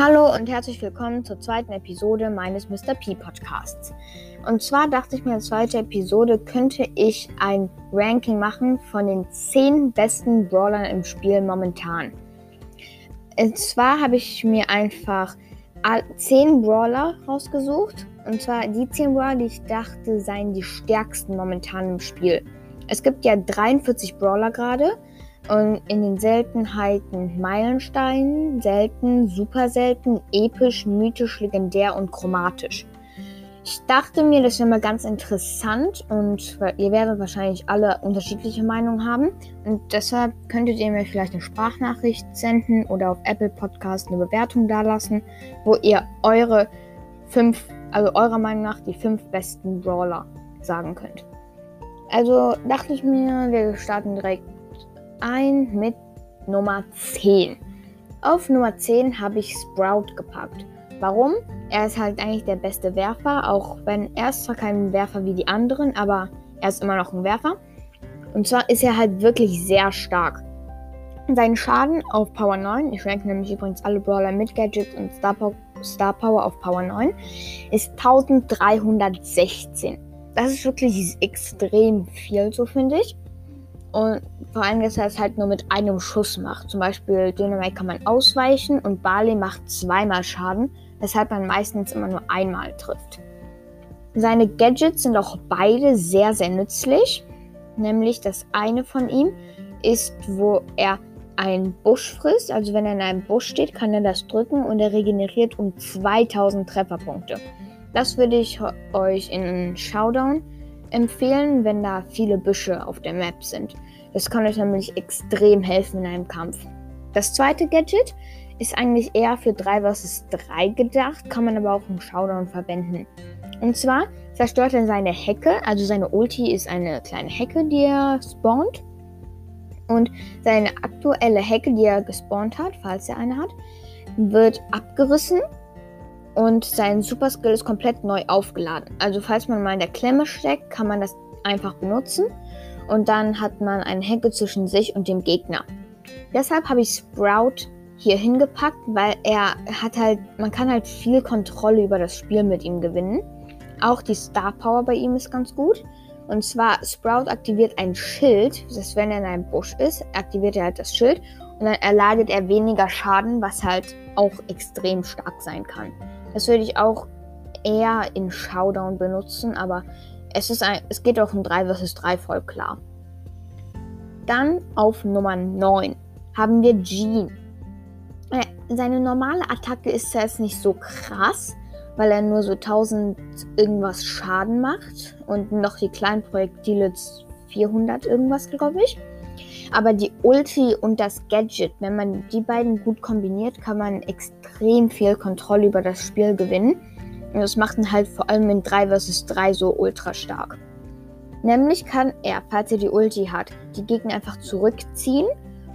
Hallo und herzlich willkommen zur zweiten Episode meines Mr. P Podcasts. Und zwar dachte ich mir, in der zweiten Episode könnte ich ein Ranking machen von den 10 besten Brawlern im Spiel momentan. Und zwar habe ich mir einfach 10 Brawler rausgesucht. Und zwar die 10 Brawler, die ich dachte, seien die stärksten momentan im Spiel. Es gibt ja 43 Brawler gerade. Und in den Seltenheiten Meilenstein, selten, super selten, episch, mythisch, legendär und chromatisch. Ich dachte mir, das wäre mal ganz interessant und ihr werdet wahrscheinlich alle unterschiedliche Meinungen haben. Und deshalb könntet ihr mir vielleicht eine Sprachnachricht senden oder auf Apple Podcast eine Bewertung dalassen, wo ihr eure fünf, also eurer Meinung nach die fünf besten Brawler sagen könnt. Also dachte ich mir, wir starten direkt ein mit Nummer 10. Auf Nummer 10 habe ich Sprout gepackt. Warum? Er ist halt eigentlich der beste Werfer, auch wenn er ist zwar kein Werfer wie die anderen, aber er ist immer noch ein Werfer. Und zwar ist er halt wirklich sehr stark. Sein Schaden auf Power 9, ich ranke nämlich übrigens alle Brawler mit Gadget und Star, po Star Power auf Power 9, ist 1316. Das ist wirklich extrem viel, so finde ich. Und vor allem, dass er es halt nur mit einem Schuss macht. Zum Beispiel Dynamite kann man ausweichen und Barley macht zweimal Schaden, weshalb man meistens immer nur einmal trifft. Seine Gadgets sind auch beide sehr, sehr nützlich. Nämlich das eine von ihm ist, wo er einen Busch frisst. Also wenn er in einem Busch steht, kann er das drücken und er regeneriert um 2000 Trefferpunkte. Das würde ich euch in Showdown empfehlen, wenn da viele Büsche auf der Map sind. Das kann euch nämlich extrem helfen in einem Kampf. Das zweite Gadget ist eigentlich eher für 3 vs 3 gedacht, kann man aber auch im Showdown verwenden. Und zwar zerstört er seine Hecke, also seine Ulti ist eine kleine Hecke, die er spawnt. Und seine aktuelle Hecke, die er gespawnt hat, falls er eine hat, wird abgerissen und sein Super Skill ist komplett neu aufgeladen. Also falls man mal in der Klemme steckt, kann man das einfach benutzen und dann hat man eine Hecke zwischen sich und dem Gegner. Deshalb habe ich Sprout hier hingepackt, weil er hat halt, man kann halt viel Kontrolle über das Spiel mit ihm gewinnen. Auch die Star Power bei ihm ist ganz gut. Und zwar, Sprout aktiviert ein Schild, das heißt, wenn er in einem Busch ist, aktiviert er halt das Schild und dann erleidet er weniger Schaden, was halt auch extrem stark sein kann. Das würde ich auch eher in Showdown benutzen, aber es, ist ein, es geht auch um 3 vs 3 voll klar. Dann auf Nummer 9 haben wir Jean. Äh, seine normale Attacke ist jetzt nicht so krass, weil er nur so 1000 irgendwas Schaden macht und noch die kleinen Projektile 400 irgendwas, glaube ich. Aber die Ulti und das Gadget, wenn man die beiden gut kombiniert, kann man extrem viel Kontrolle über das Spiel gewinnen. Und das macht ihn halt vor allem in 3 vs 3 so ultra stark. Nämlich kann er, falls er die Ulti hat, die Gegner einfach zurückziehen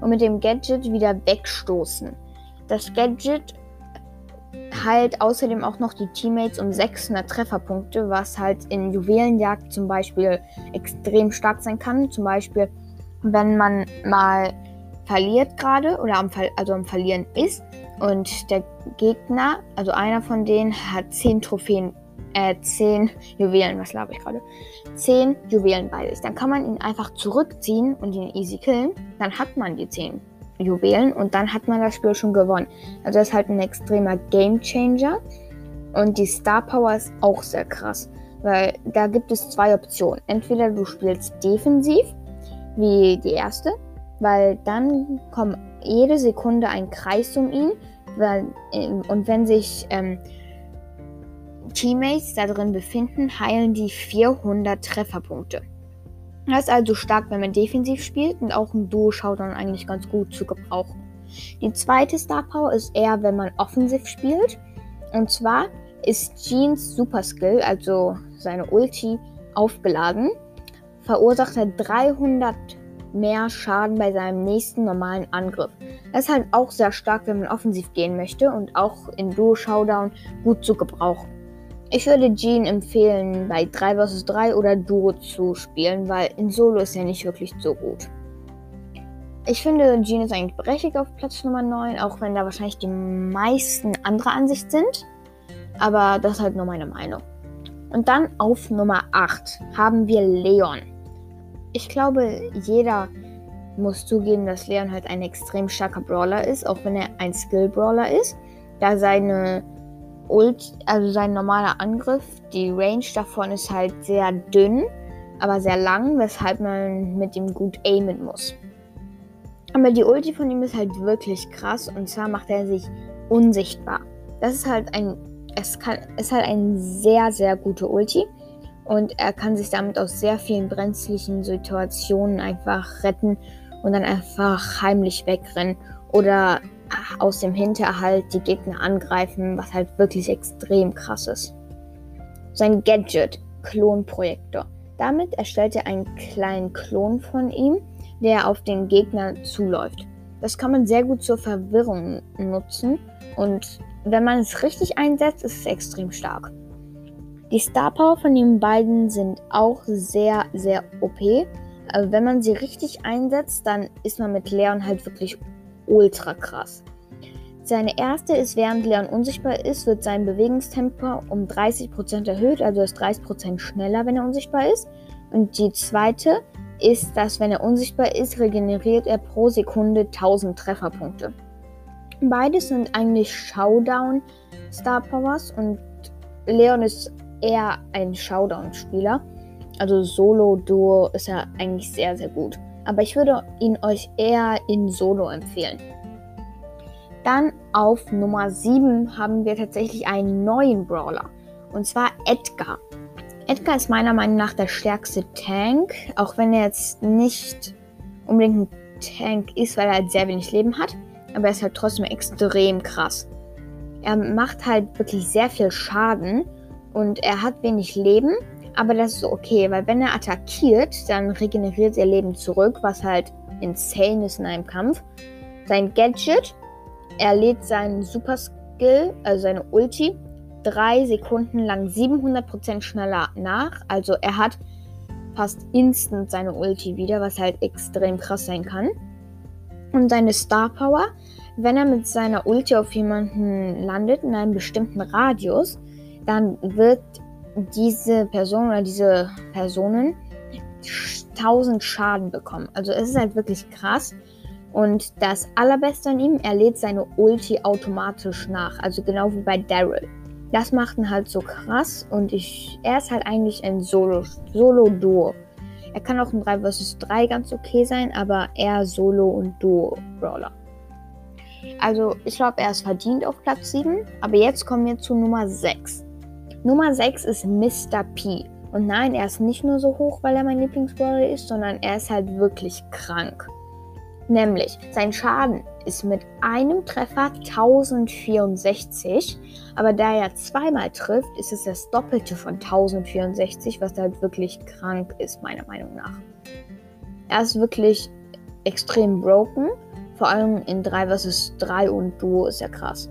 und mit dem Gadget wieder wegstoßen. Das Gadget heilt außerdem auch noch die Teammates um 600 Trefferpunkte, was halt in Juwelenjagd zum Beispiel extrem stark sein kann. Zum Beispiel wenn man mal verliert gerade oder am, also am Verlieren ist und der Gegner, also einer von denen, hat 10 Trophäen, äh, 10 Juwelen, was glaube ich gerade? 10 Juwelen bei sich. Dann kann man ihn einfach zurückziehen und ihn easy killen. Dann hat man die 10 Juwelen und dann hat man das Spiel schon gewonnen. Also das ist halt ein extremer Game Changer. Und die Star Power ist auch sehr krass, weil da gibt es zwei Optionen. Entweder du spielst defensiv wie die erste, weil dann kommt jede Sekunde ein Kreis um ihn weil, ähm, und wenn sich ähm, Teammates da drin befinden, heilen die 400 Trefferpunkte. Das ist also stark, wenn man defensiv spielt und auch im Duo schaut dann eigentlich ganz gut zu gebrauchen. Die zweite Star Power ist eher, wenn man offensiv spielt. Und zwar ist Jeans Super Skill, also seine Ulti, aufgeladen verursacht er 300 mehr Schaden bei seinem nächsten normalen Angriff. Das ist halt auch sehr stark, wenn man offensiv gehen möchte und auch in Duo Showdown gut zu gebrauchen. Ich würde Jean empfehlen, bei 3 vs 3 oder Duo zu spielen, weil in Solo ist er nicht wirklich so gut. Ich finde, Jean ist eigentlich berechtigt auf Platz Nummer 9, auch wenn da wahrscheinlich die meisten anderer Ansicht sind. Aber das ist halt nur meine Meinung. Und dann auf Nummer 8 haben wir Leon. Ich glaube, jeder muss zugeben, dass Leon halt ein extrem starker Brawler ist, auch wenn er ein Skill-Brawler ist. Da seine Ult, also sein normaler Angriff, die Range davon ist halt sehr dünn, aber sehr lang, weshalb man mit ihm gut aimen muss. Aber die Ulti von ihm ist halt wirklich krass und zwar macht er sich unsichtbar. Das ist halt ein, es kann, ist halt ein sehr, sehr guter Ulti und er kann sich damit aus sehr vielen brenzlichen Situationen einfach retten und dann einfach heimlich wegrennen oder aus dem Hinterhalt die Gegner angreifen, was halt wirklich extrem krass ist. Sein Gadget, Klonprojektor. Damit erstellt er einen kleinen Klon von ihm, der auf den Gegner zuläuft. Das kann man sehr gut zur Verwirrung nutzen und wenn man es richtig einsetzt, ist es extrem stark. Die Star Power von den beiden sind auch sehr, sehr OP. Aber wenn man sie richtig einsetzt, dann ist man mit Leon halt wirklich ultra krass. Seine erste ist, während Leon unsichtbar ist, wird sein Bewegungstempo um 30% erhöht, also ist 30% schneller, wenn er unsichtbar ist. Und die zweite ist, dass wenn er unsichtbar ist, regeneriert er pro Sekunde 1000 Trefferpunkte. Beides sind eigentlich Showdown Star Powers und Leon ist eher ein Showdown-Spieler. Also Solo-Duo ist er eigentlich sehr, sehr gut. Aber ich würde ihn euch eher in Solo empfehlen. Dann auf Nummer 7 haben wir tatsächlich einen neuen Brawler. Und zwar Edgar. Edgar ist meiner Meinung nach der stärkste Tank, auch wenn er jetzt nicht unbedingt ein Tank ist, weil er halt sehr wenig Leben hat. Aber er ist halt trotzdem extrem krass. Er macht halt wirklich sehr viel Schaden und er hat wenig Leben, aber das ist okay, weil wenn er attackiert, dann regeneriert er Leben zurück, was halt insane ist in einem Kampf. Sein Gadget er lädt seinen Super Skill, also seine Ulti, drei Sekunden lang 700% schneller nach. Also er hat fast instant seine Ulti wieder, was halt extrem krass sein kann. Und seine Star Power, wenn er mit seiner Ulti auf jemanden landet in einem bestimmten Radius, dann wird diese Person oder diese Personen 1000 Schaden bekommen. Also es ist halt wirklich krass. Und das Allerbeste an ihm, er lädt seine Ulti automatisch nach. Also genau wie bei Daryl. Das macht ihn halt so krass und ich, er ist halt eigentlich ein Solo-Duo. Solo er kann auch ein 3 vs 3 ganz okay sein, aber eher Solo- und Duo-Brawler. Also ich glaube, er ist verdient auf Platz 7. Aber jetzt kommen wir zu Nummer 6. Nummer 6 ist Mr. P. Und nein, er ist nicht nur so hoch, weil er mein Lieblingsbrawler ist, sondern er ist halt wirklich krank. Nämlich, sein Schaden ist mit einem Treffer 1064, aber da er zweimal trifft, ist es das Doppelte von 1064, was halt wirklich krank ist, meiner Meinung nach. Er ist wirklich extrem broken, vor allem in 3 vs 3 und Duo ist er krass.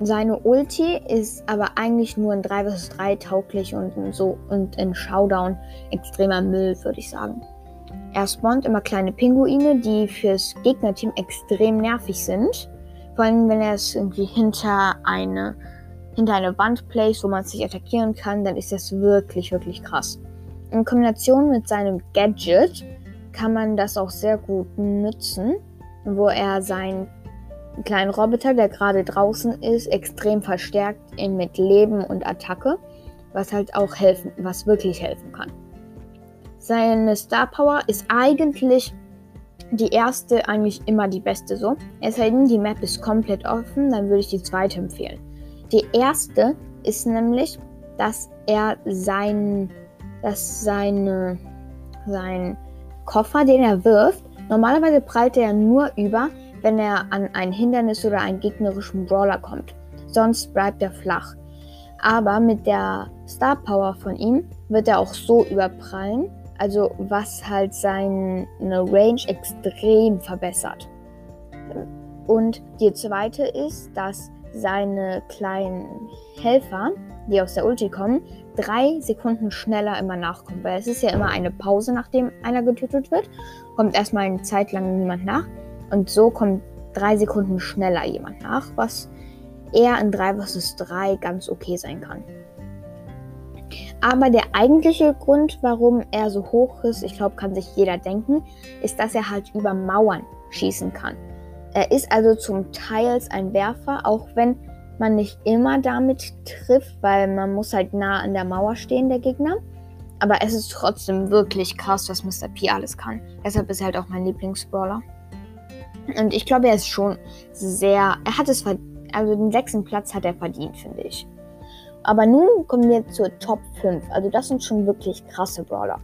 Seine Ulti ist aber eigentlich nur in 3 vs 3 tauglich und in, so, und in Showdown extremer Müll, würde ich sagen. Er spawnt immer kleine Pinguine, die fürs Gegnerteam extrem nervig sind. Vor allem, wenn er es irgendwie hinter eine, hinter eine Wand placed, wo man sich attackieren kann, dann ist das wirklich, wirklich krass. In Kombination mit seinem Gadget kann man das auch sehr gut nutzen, wo er seinen kleinen Roboter, der gerade draußen ist, extrem verstärkt mit Leben und Attacke, was halt auch helfen, was wirklich helfen kann. Seine Star Power ist eigentlich die erste eigentlich immer die beste so. Es sei denn, die Map ist komplett offen, dann würde ich die zweite empfehlen. Die erste ist nämlich, dass er sein, dass seine, sein Koffer, den er wirft, normalerweise prallt er nur über, wenn er an ein Hindernis oder einen gegnerischen Brawler kommt. Sonst bleibt er flach. Aber mit der Star Power von ihm wird er auch so überprallen, also was halt seine Range extrem verbessert. Und die zweite ist, dass seine kleinen Helfer, die aus der Ulti kommen, drei Sekunden schneller immer nachkommen. Weil es ist ja immer eine Pause, nachdem einer getötet wird. Kommt erstmal eine Zeit lang niemand nach. Und so kommt drei Sekunden schneller jemand nach, was eher in 3 vs 3 ganz okay sein kann. Aber der eigentliche Grund, warum er so hoch ist, ich glaube, kann sich jeder denken, ist, dass er halt über Mauern schießen kann. Er ist also zum Teils ein Werfer, auch wenn man nicht immer damit trifft, weil man muss halt nah an der Mauer stehen, der Gegner. Aber es ist trotzdem wirklich krass, was Mr. P alles kann. Deshalb ist er halt auch mein Lieblingsbrawler. Und ich glaube, er ist schon sehr. Er hat es verdient. Also den sechsten Platz hat er verdient, finde ich. Aber nun kommen wir zur Top 5. Also das sind schon wirklich krasse Brawler.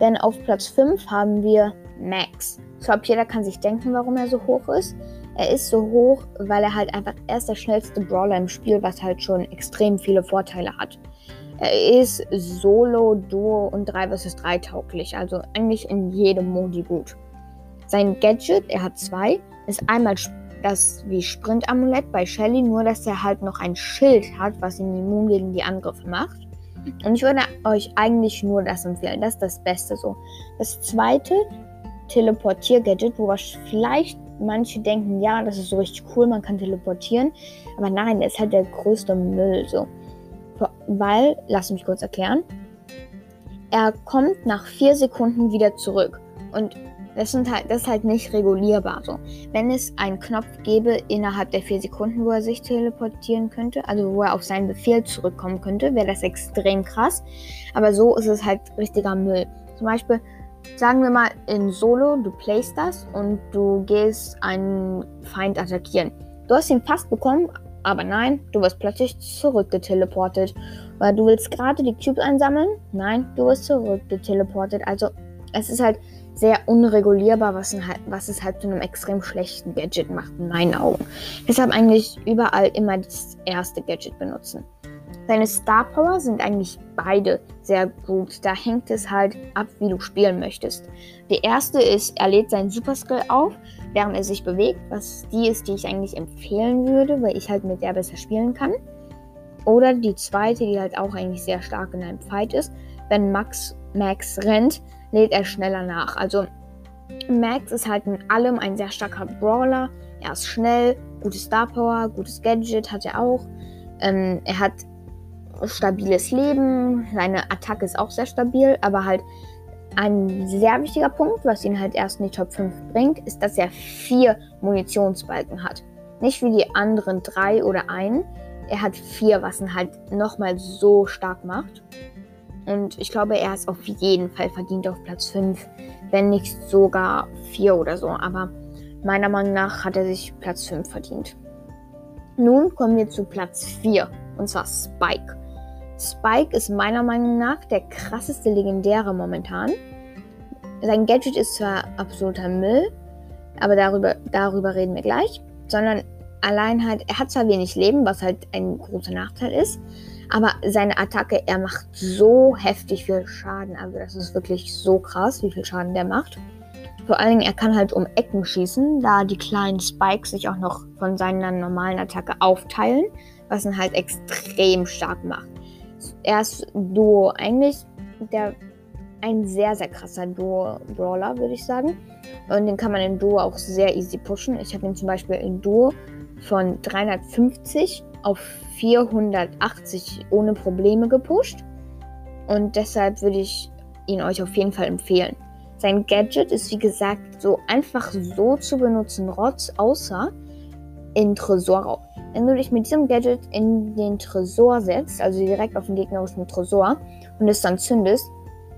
Denn auf Platz 5 haben wir Max. Ich glaube, jeder kann sich denken, warum er so hoch ist. Er ist so hoch, weil er halt einfach erst der schnellste Brawler im Spiel, was halt schon extrem viele Vorteile hat. Er ist Solo, Duo und 3 vs 3 tauglich, also eigentlich in jedem Modi gut. Sein Gadget, er hat zwei, ist einmal das wie Sprint-Amulett bei Shelly, nur dass er halt noch ein Schild hat, was ihn immun gegen die Angriffe macht. Und ich würde euch eigentlich nur das empfehlen. Das ist das Beste so. Das zweite Teleportier-Gadget, wo vielleicht manche denken, ja, das ist so richtig cool, man kann teleportieren. Aber nein, das ist halt der größte Müll so. Weil, lass mich kurz erklären. Er kommt nach vier Sekunden wieder zurück. Und das, sind halt, das ist halt nicht regulierbar so. Wenn es einen Knopf gäbe innerhalb der vier Sekunden, wo er sich teleportieren könnte, also wo er auf seinen Befehl zurückkommen könnte, wäre das extrem krass. Aber so ist es halt richtiger Müll. Zum Beispiel, sagen wir mal in Solo, du playst das und du gehst einen Feind attackieren. Du hast ihn fast bekommen, aber nein, du wirst plötzlich zurückgeteleportet. Weil du willst gerade die Cubes einsammeln? Nein, du wirst zurückgeteleportet. Also es ist halt sehr unregulierbar, was, halt, was es halt zu einem extrem schlechten Gadget macht, in meinen Augen. Deshalb eigentlich überall immer das erste Gadget benutzen. Seine Star Power sind eigentlich beide sehr gut. Da hängt es halt ab, wie du spielen möchtest. Die erste ist, er lädt seinen Super Skill auf, während er sich bewegt, was die ist, die ich eigentlich empfehlen würde, weil ich halt mit der besser spielen kann. Oder die zweite, die halt auch eigentlich sehr stark in einem Fight ist, wenn Max Max rennt, lädt er schneller nach. Also Max ist halt in allem ein sehr starker Brawler. Er ist schnell, gute Star Power, gutes Gadget hat er auch. Ähm, er hat stabiles Leben, seine Attacke ist auch sehr stabil, aber halt ein sehr wichtiger Punkt, was ihn halt erst in die Top 5 bringt, ist, dass er vier Munitionsbalken hat. Nicht wie die anderen drei oder einen. Er hat vier, was ihn halt nochmal so stark macht. Und ich glaube, er ist auf jeden Fall verdient auf Platz 5, wenn nicht sogar 4 oder so. Aber meiner Meinung nach hat er sich Platz 5 verdient. Nun kommen wir zu Platz 4, und zwar Spike. Spike ist meiner Meinung nach der krasseste Legendäre momentan. Sein Gadget ist zwar absoluter Müll, aber darüber, darüber reden wir gleich. Sondern allein halt, er hat zwar wenig Leben, was halt ein großer Nachteil ist, aber seine Attacke, er macht so heftig viel Schaden. Also das ist wirklich so krass, wie viel Schaden der macht. Vor allen Dingen, er kann halt um Ecken schießen, da die kleinen Spikes sich auch noch von seiner normalen Attacke aufteilen, was ihn halt extrem stark macht. Er ist Duo, eigentlich der ein sehr, sehr krasser Duo-Brawler, würde ich sagen. Und den kann man in Duo auch sehr easy pushen. Ich habe ihn zum Beispiel in Duo von 350 auf 480 ohne Probleme gepusht. Und deshalb würde ich ihn euch auf jeden Fall empfehlen. Sein Gadget ist wie gesagt so einfach so zu benutzen, Rotz, außer in Tresorraum. Wenn du dich mit diesem Gadget in den Tresor setzt, also direkt auf den gegnerischen Tresor und es dann zündest,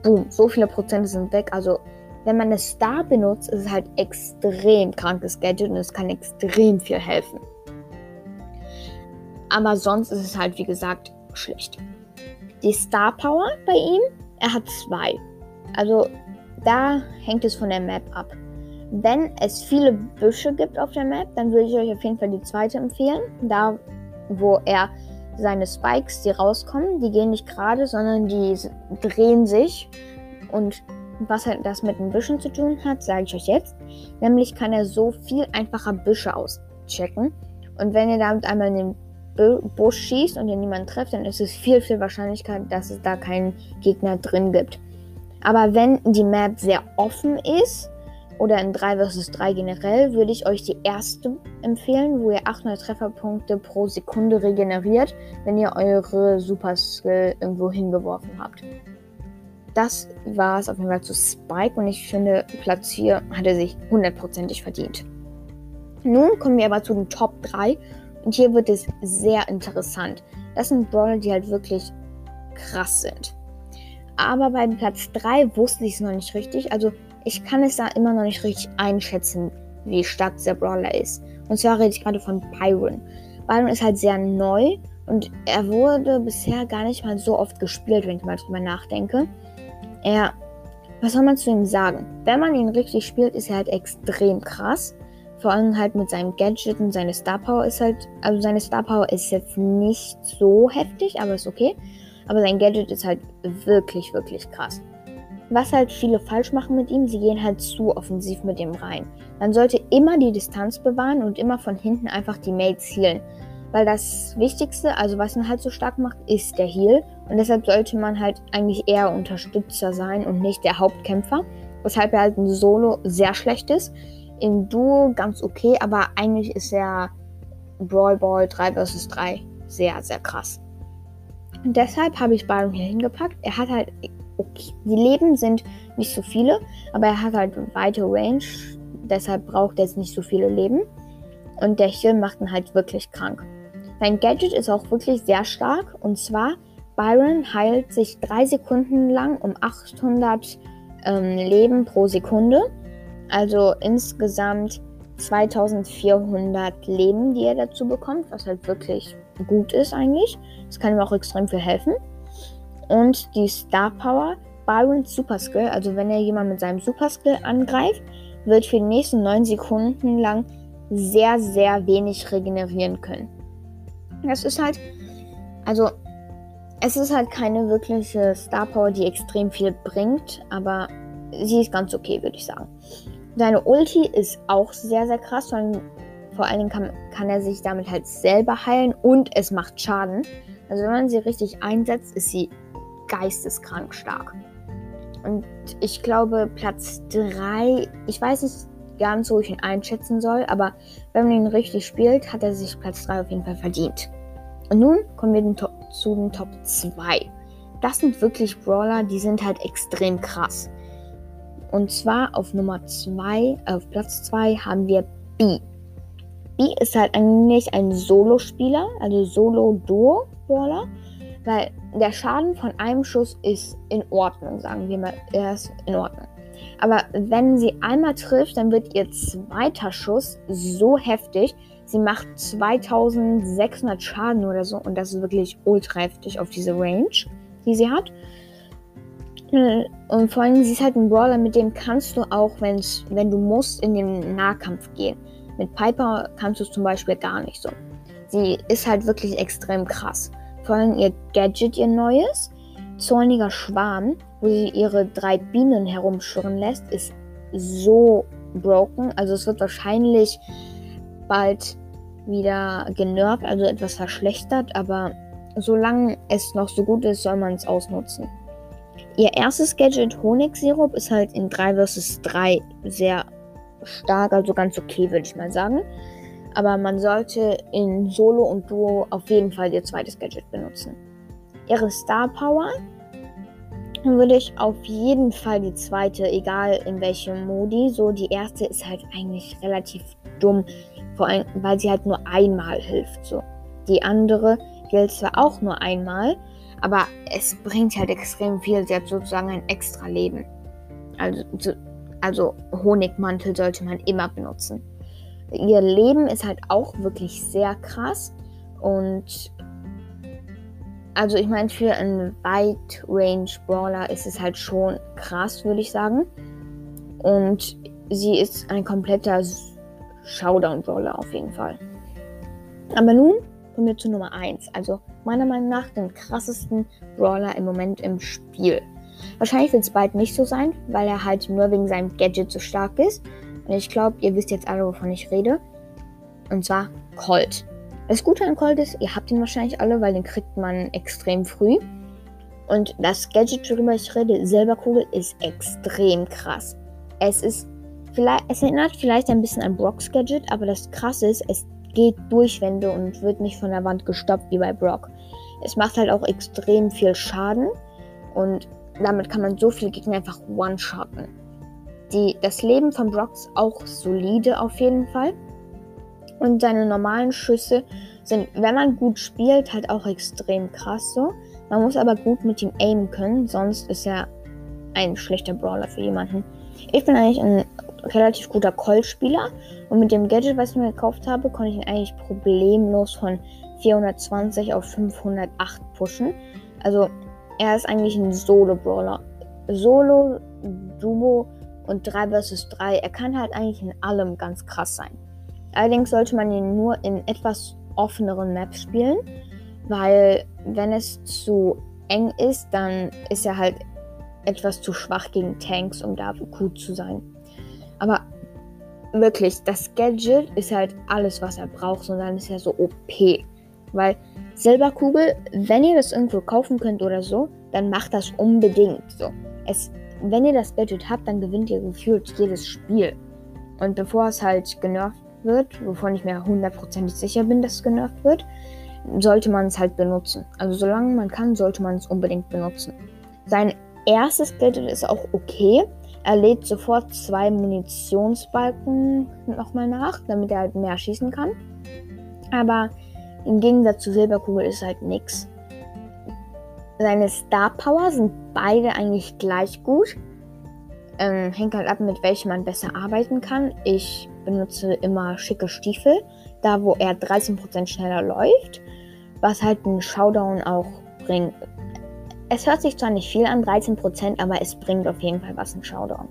boom, so viele Prozente sind weg. Also wenn man es Star benutzt, ist es halt extrem krankes Gadget und es kann extrem viel helfen. Aber sonst ist es halt, wie gesagt, schlecht. Die Star Power bei ihm, er hat zwei. Also da hängt es von der Map ab. Wenn es viele Büsche gibt auf der Map, dann würde ich euch auf jeden Fall die zweite empfehlen. Da, wo er seine Spikes, die rauskommen, die gehen nicht gerade, sondern die drehen sich. Und was halt das mit den Büschen zu tun hat, sage ich euch jetzt. Nämlich kann er so viel einfacher Büsche auschecken Und wenn ihr damit einmal in den Busch schießt und ihr niemanden trefft, dann ist es viel, viel Wahrscheinlichkeit, dass es da keinen Gegner drin gibt. Aber wenn die Map sehr offen ist, oder in 3 vs 3 generell, würde ich euch die erste empfehlen, wo ihr 800 Trefferpunkte pro Sekunde regeneriert, wenn ihr eure Super Skill irgendwo hingeworfen habt. Das war es auf jeden Fall zu Spike und ich finde, Platz 4 hat er sich hundertprozentig verdient. Nun kommen wir aber zu den Top 3 und hier wird es sehr interessant. Das sind Brawler, die halt wirklich krass sind. Aber bei Platz 3 wusste ich es noch nicht richtig. Also ich kann es da immer noch nicht richtig einschätzen, wie stark der Brawler ist. Und zwar rede ich gerade von Byron. Byron ist halt sehr neu und er wurde bisher gar nicht mal so oft gespielt, wenn ich mal drüber nachdenke. Er, was soll man zu ihm sagen? Wenn man ihn richtig spielt, ist er halt extrem krass. Vor allem halt mit seinem Gadget und seine Star Power ist halt, also seine Star Power ist jetzt nicht so heftig, aber ist okay. Aber sein Gadget ist halt wirklich, wirklich krass. Was halt viele falsch machen mit ihm, sie gehen halt zu offensiv mit ihm rein. Man sollte immer die Distanz bewahren und immer von hinten einfach die Mates healen. Weil das Wichtigste, also was ihn halt so stark macht, ist der Heal. Und deshalb sollte man halt eigentlich eher Unterstützer sein und nicht der Hauptkämpfer. Weshalb er halt ein Solo sehr schlecht ist. Im Duo ganz okay, aber eigentlich ist er Brawl Ball 3 vs 3 sehr, sehr krass. Und deshalb habe ich Byron hier hingepackt. Er hat halt okay. Die Leben sind nicht so viele, aber er hat halt weite Range. Deshalb braucht er jetzt nicht so viele Leben. Und der Heal macht ihn halt wirklich krank. Sein Gadget ist auch wirklich sehr stark. Und zwar, Byron heilt sich drei Sekunden lang um 800 ähm, Leben pro Sekunde. Also insgesamt 2400 Leben, die er dazu bekommt, was halt wirklich gut ist eigentlich. Das kann ihm auch extrem viel helfen. Und die Star Power, Byrons Super Skill, also wenn er jemand mit seinem Super Skill angreift, wird für die nächsten 9 Sekunden lang sehr, sehr wenig regenerieren können. Das ist halt, also es ist halt keine wirkliche Star Power, die extrem viel bringt, aber sie ist ganz okay, würde ich sagen. Seine Ulti ist auch sehr, sehr krass, vor allen Dingen kann, kann er sich damit halt selber heilen und es macht Schaden. Also wenn man sie richtig einsetzt, ist sie geisteskrank stark. Und ich glaube, Platz 3, ich weiß nicht ganz, wo ich ihn einschätzen soll, aber wenn man ihn richtig spielt, hat er sich Platz 3 auf jeden Fall verdient. Und nun kommen wir zu den Top 2. Das sind wirklich Brawler, die sind halt extrem krass. Und zwar auf Nummer 2, äh, auf Platz 2 haben wir B. B ist halt eigentlich ein Solo-Spieler, also Solo-Duo-Brawler. Weil der Schaden von einem Schuss ist in Ordnung, sagen wir mal. Er ist in Ordnung. Aber wenn sie einmal trifft, dann wird ihr zweiter Schuss so heftig. Sie macht 2600 Schaden oder so. Und das ist wirklich ultra heftig auf diese Range, die sie hat. Und vor allem, sie ist halt ein Brawler, mit dem kannst du auch, wenn's, wenn du musst, in den Nahkampf gehen. Mit Piper kannst du es zum Beispiel gar nicht so. Sie ist halt wirklich extrem krass vor allem ihr Gadget, ihr neues. Zorniger Schwarm, wo sie ihre drei Bienen herumschwirren lässt, ist so broken. Also es wird wahrscheinlich bald wieder genervt, also etwas verschlechtert, aber solange es noch so gut ist, soll man es ausnutzen. Ihr erstes Gadget Honigsirup ist halt in 3 vs 3 sehr stark, also ganz okay, würde ich mal sagen. Aber man sollte in Solo und Duo auf jeden Fall ihr zweites Gadget benutzen. Ihre Star Power würde ich auf jeden Fall die zweite, egal in welchem Modi. So, die erste ist halt eigentlich relativ dumm, vor allem, weil sie halt nur einmal hilft. So, die andere gilt zwar auch nur einmal, aber es bringt halt extrem viel. Sie hat sozusagen ein extra Leben. Also, also Honigmantel sollte man immer benutzen ihr Leben ist halt auch wirklich sehr krass. Und also ich meine, für einen Wide Range Brawler ist es halt schon krass, würde ich sagen. Und sie ist ein kompletter Showdown Brawler auf jeden Fall. Aber nun kommen wir zu Nummer 1. Also meiner Meinung nach den krassesten Brawler im Moment im Spiel. Wahrscheinlich wird es bald nicht so sein, weil er halt nur wegen seinem Gadget so stark ist. Und ich glaube, ihr wisst jetzt alle, wovon ich rede. Und zwar Colt. Das Gute an Colt ist, ihr habt ihn wahrscheinlich alle, weil den kriegt man extrem früh. Und das Gadget, worüber ich rede, Silberkugel, ist extrem krass. Es ist vielleicht, es erinnert vielleicht ein bisschen an Brocks Gadget, aber das krasse ist, es geht durch Wände und wird nicht von der Wand gestoppt wie bei Brock. Es macht halt auch extrem viel Schaden und damit kann man so viele Gegner einfach one-shotten. das Leben von Brock ist auch solide auf jeden Fall. Und seine normalen Schüsse sind, wenn man gut spielt, halt auch extrem krass so. Man muss aber gut mit ihm aimen können, sonst ist er ein schlechter Brawler für jemanden. Ich bin eigentlich ein relativ guter Colt-Spieler und mit dem Gadget, was ich mir gekauft habe, konnte ich ihn eigentlich problemlos von 420 auf 508 pushen. Also er ist eigentlich ein Solo-Brawler. Solo, Duo und 3 vs 3. Er kann halt eigentlich in allem ganz krass sein. Allerdings sollte man ihn nur in etwas offeneren Maps spielen, weil wenn es zu eng ist, dann ist er halt etwas zu schwach gegen Tanks, um da gut zu sein. Aber wirklich, das Gadget ist halt alles, was er braucht, dann ist er so OP. Weil Silberkugel, wenn ihr das irgendwo kaufen könnt oder so, dann macht das unbedingt so. Es, wenn ihr das Gadget habt, dann gewinnt ihr gefühlt jedes Spiel. Und bevor es halt genervt wird, wovon ich mir hundertprozentig sicher bin, dass es genervt wird, sollte man es halt benutzen. Also solange man kann, sollte man es unbedingt benutzen. Sein erstes Gadget ist auch okay. Er lädt sofort zwei Munitionsbalken nochmal nach, damit er halt mehr schießen kann. Aber im Gegensatz zu Silberkugel ist halt nichts. Seine Star Power sind beide eigentlich gleich gut. Ähm, hängt halt ab, mit welchem man besser arbeiten kann. Ich benutze immer schicke Stiefel, da wo er 13% schneller läuft, was halt einen Showdown auch bringt. Es hört sich zwar nicht viel an, 13%, aber es bringt auf jeden Fall was im Showdown.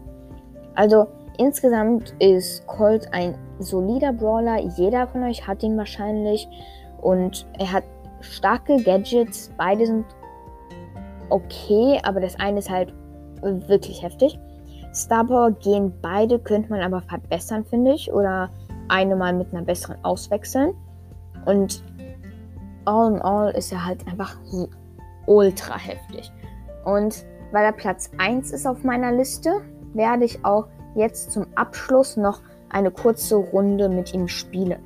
Also insgesamt ist Colt ein solider Brawler. Jeder von euch hat ihn wahrscheinlich. Und er hat starke Gadgets. Beide sind okay, aber das eine ist halt wirklich heftig. Star Power gehen beide, könnte man aber verbessern, finde ich. Oder eine mal mit einer besseren auswechseln. Und all in all ist er halt einfach ultra heftig. Und weil er Platz 1 ist auf meiner Liste, werde ich auch jetzt zum Abschluss noch eine kurze Runde mit ihm spielen.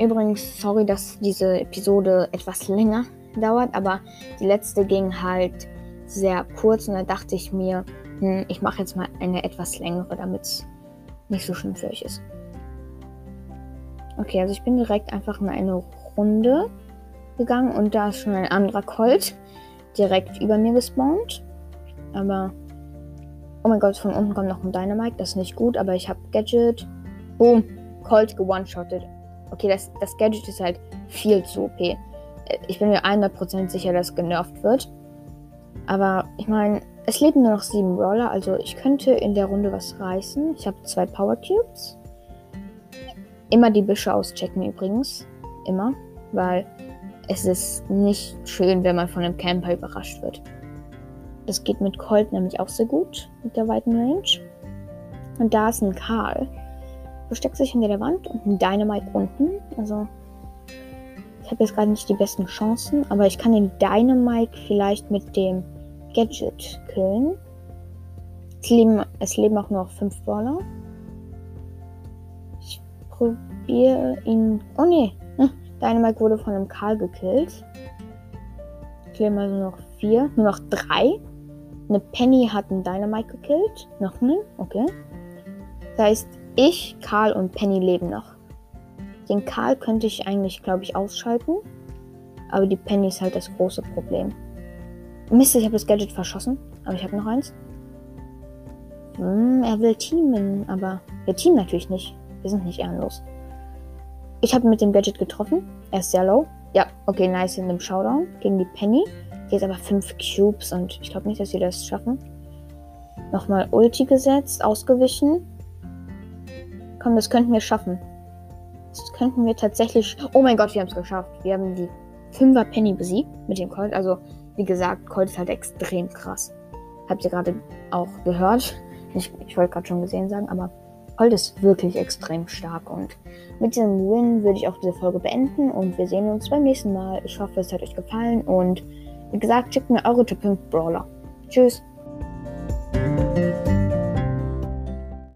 Übrigens, sorry, dass diese Episode etwas länger dauert, aber die letzte ging halt sehr kurz und da dachte ich mir, hm, ich mache jetzt mal eine etwas längere, damit es nicht so schlimm für euch ist. Okay, also ich bin direkt einfach in eine Runde gegangen und da ist schon ein anderer Colt direkt über mir gespawnt. Aber, oh mein Gott, von unten kommt noch ein Dynamite, das ist nicht gut, aber ich habe Gadget. Boom, Colt gewone-shottet. Okay, das, das Gadget ist halt viel zu OP. Äh, ich bin mir 100% sicher, dass genervt wird. Aber ich meine, es leben nur noch sieben Brawler, also ich könnte in der Runde was reißen. Ich habe zwei Power Cubes. Immer die Büsche auschecken übrigens. Immer. Weil es ist nicht schön, wenn man von einem Camper überrascht wird. Das geht mit Colt nämlich auch sehr gut, mit der weiten Range. Und da ist ein Karl versteckt sich hinter der Wand und ein Dynamite unten. Also ich habe jetzt gerade nicht die besten Chancen, aber ich kann den Dynamite vielleicht mit dem Gadget killen. Es leben, es leben auch noch fünf Brawler. Ich probiere ihn. Oh ne, Dynamite wurde von einem Karl gekillt. Ich leben also noch vier, nur noch drei. Eine Penny hat einen Dynamite gekillt. Noch einen, okay. Das heißt, ich, Karl und Penny leben noch. Den Karl könnte ich eigentlich, glaube ich, ausschalten. Aber die Penny ist halt das große Problem. Mist, ich habe das Gadget verschossen. Aber ich habe noch eins. Hm, er will teamen, aber wir teamen natürlich nicht. Wir sind nicht ehrenlos. Ich habe mit dem Gadget getroffen. Er ist sehr low. Ja, okay, nice in dem Showdown gegen die Penny. Hier ist aber 5 Cubes und ich glaube nicht, dass sie das schaffen. Nochmal Ulti gesetzt, ausgewichen. Komm, das könnten wir schaffen. Das könnten wir tatsächlich. Oh mein Gott, wir haben es geschafft. Wir haben die 5er Penny besiegt mit dem Colt. Also, wie gesagt, Colt ist halt extrem krass. Habt ihr gerade auch gehört? Ich, ich wollte gerade schon gesehen sagen, aber Colt ist wirklich extrem stark und mit diesem Win würde ich auch diese Folge beenden und wir sehen uns beim nächsten Mal. Ich hoffe, es hat euch gefallen und wie gesagt, schickt mir eure Top 5 Brawler. Tschüss.